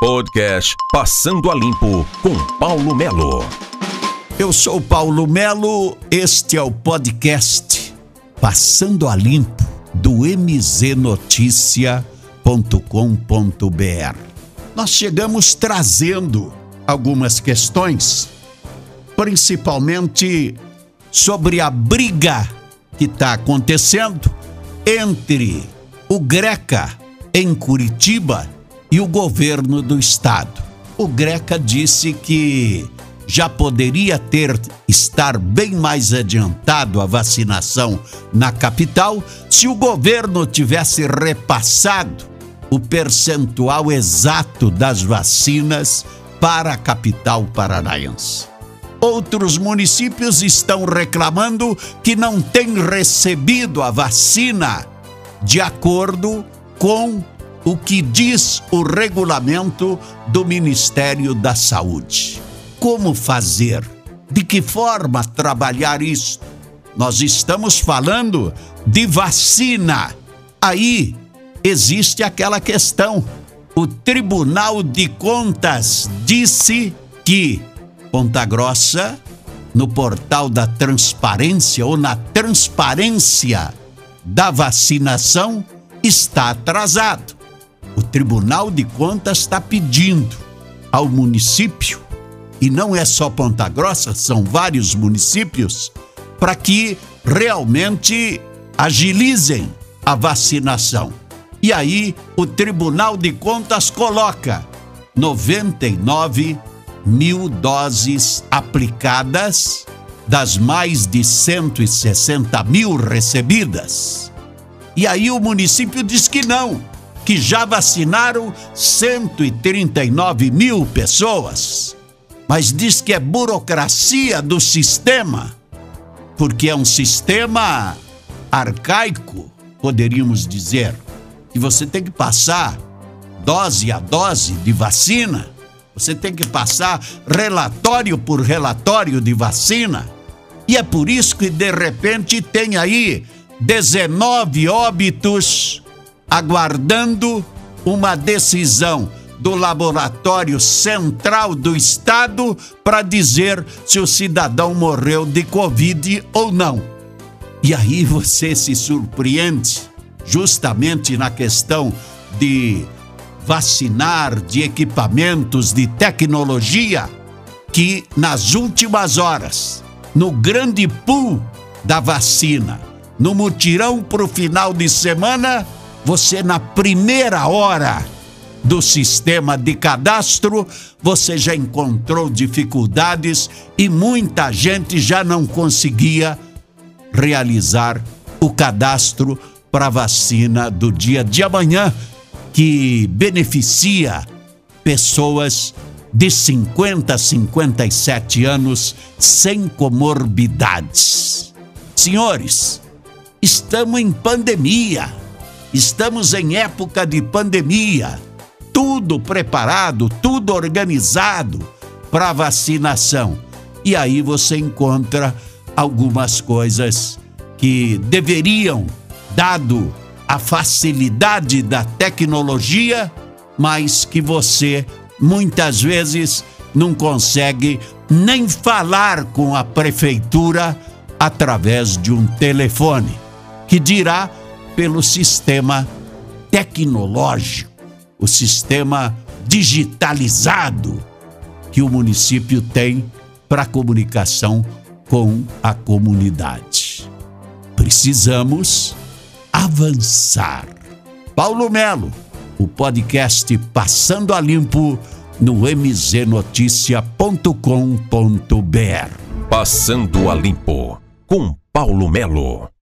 Podcast Passando a Limpo com Paulo Melo. Eu sou Paulo Melo, este é o podcast Passando a Limpo do mznoticia.com.br. Nós chegamos trazendo algumas questões, principalmente sobre a briga que está acontecendo entre o Greca em Curitiba e o governo do estado. O Greca disse que já poderia ter estar bem mais adiantado a vacinação na capital se o governo tivesse repassado o percentual exato das vacinas para a capital paranaense. Outros municípios estão reclamando que não têm recebido a vacina de acordo com o que diz o regulamento do Ministério da Saúde. Como fazer? De que forma trabalhar isso? Nós estamos falando de vacina. Aí existe aquela questão. O Tribunal de Contas disse que Ponta Grossa, no portal da transparência ou na transparência da vacinação, está atrasado. Tribunal de Contas está pedindo ao município, e não é só Ponta Grossa, são vários municípios, para que realmente agilizem a vacinação. E aí o Tribunal de Contas coloca 99 mil doses aplicadas das mais de 160 mil recebidas. E aí o município diz que não, que já vacinaram 139 mil pessoas. Mas diz que é burocracia do sistema, porque é um sistema arcaico, poderíamos dizer, que você tem que passar dose a dose de vacina, você tem que passar relatório por relatório de vacina. E é por isso que de repente tem aí 19 óbitos aguardando uma decisão do Laboratório Central do Estado para dizer se o cidadão morreu de Covid ou não. E aí você se surpreende, justamente na questão de vacinar, de equipamentos, de tecnologia, que nas últimas horas, no grande pool da vacina, no mutirão para o final de semana, você na primeira hora do sistema de cadastro, você já encontrou dificuldades e muita gente já não conseguia realizar o cadastro para vacina do dia de amanhã, que beneficia pessoas de 50 a 57 anos sem comorbidades. Senhores, estamos em pandemia, estamos em época de pandemia, tudo preparado, tudo organizado para vacinação. E aí você encontra algumas coisas que deveriam, dado a facilidade da tecnologia, mas que você muitas vezes não consegue nem falar com a prefeitura através de um telefone, que dirá pelo sistema tecnológico, o sistema digitalizado que o município tem para comunicação com a comunidade. Precisamos avançar. Paulo Melo, o podcast Passando a Limpo no mznoticia.com.br. Passando a Limpo com Paulo Melo.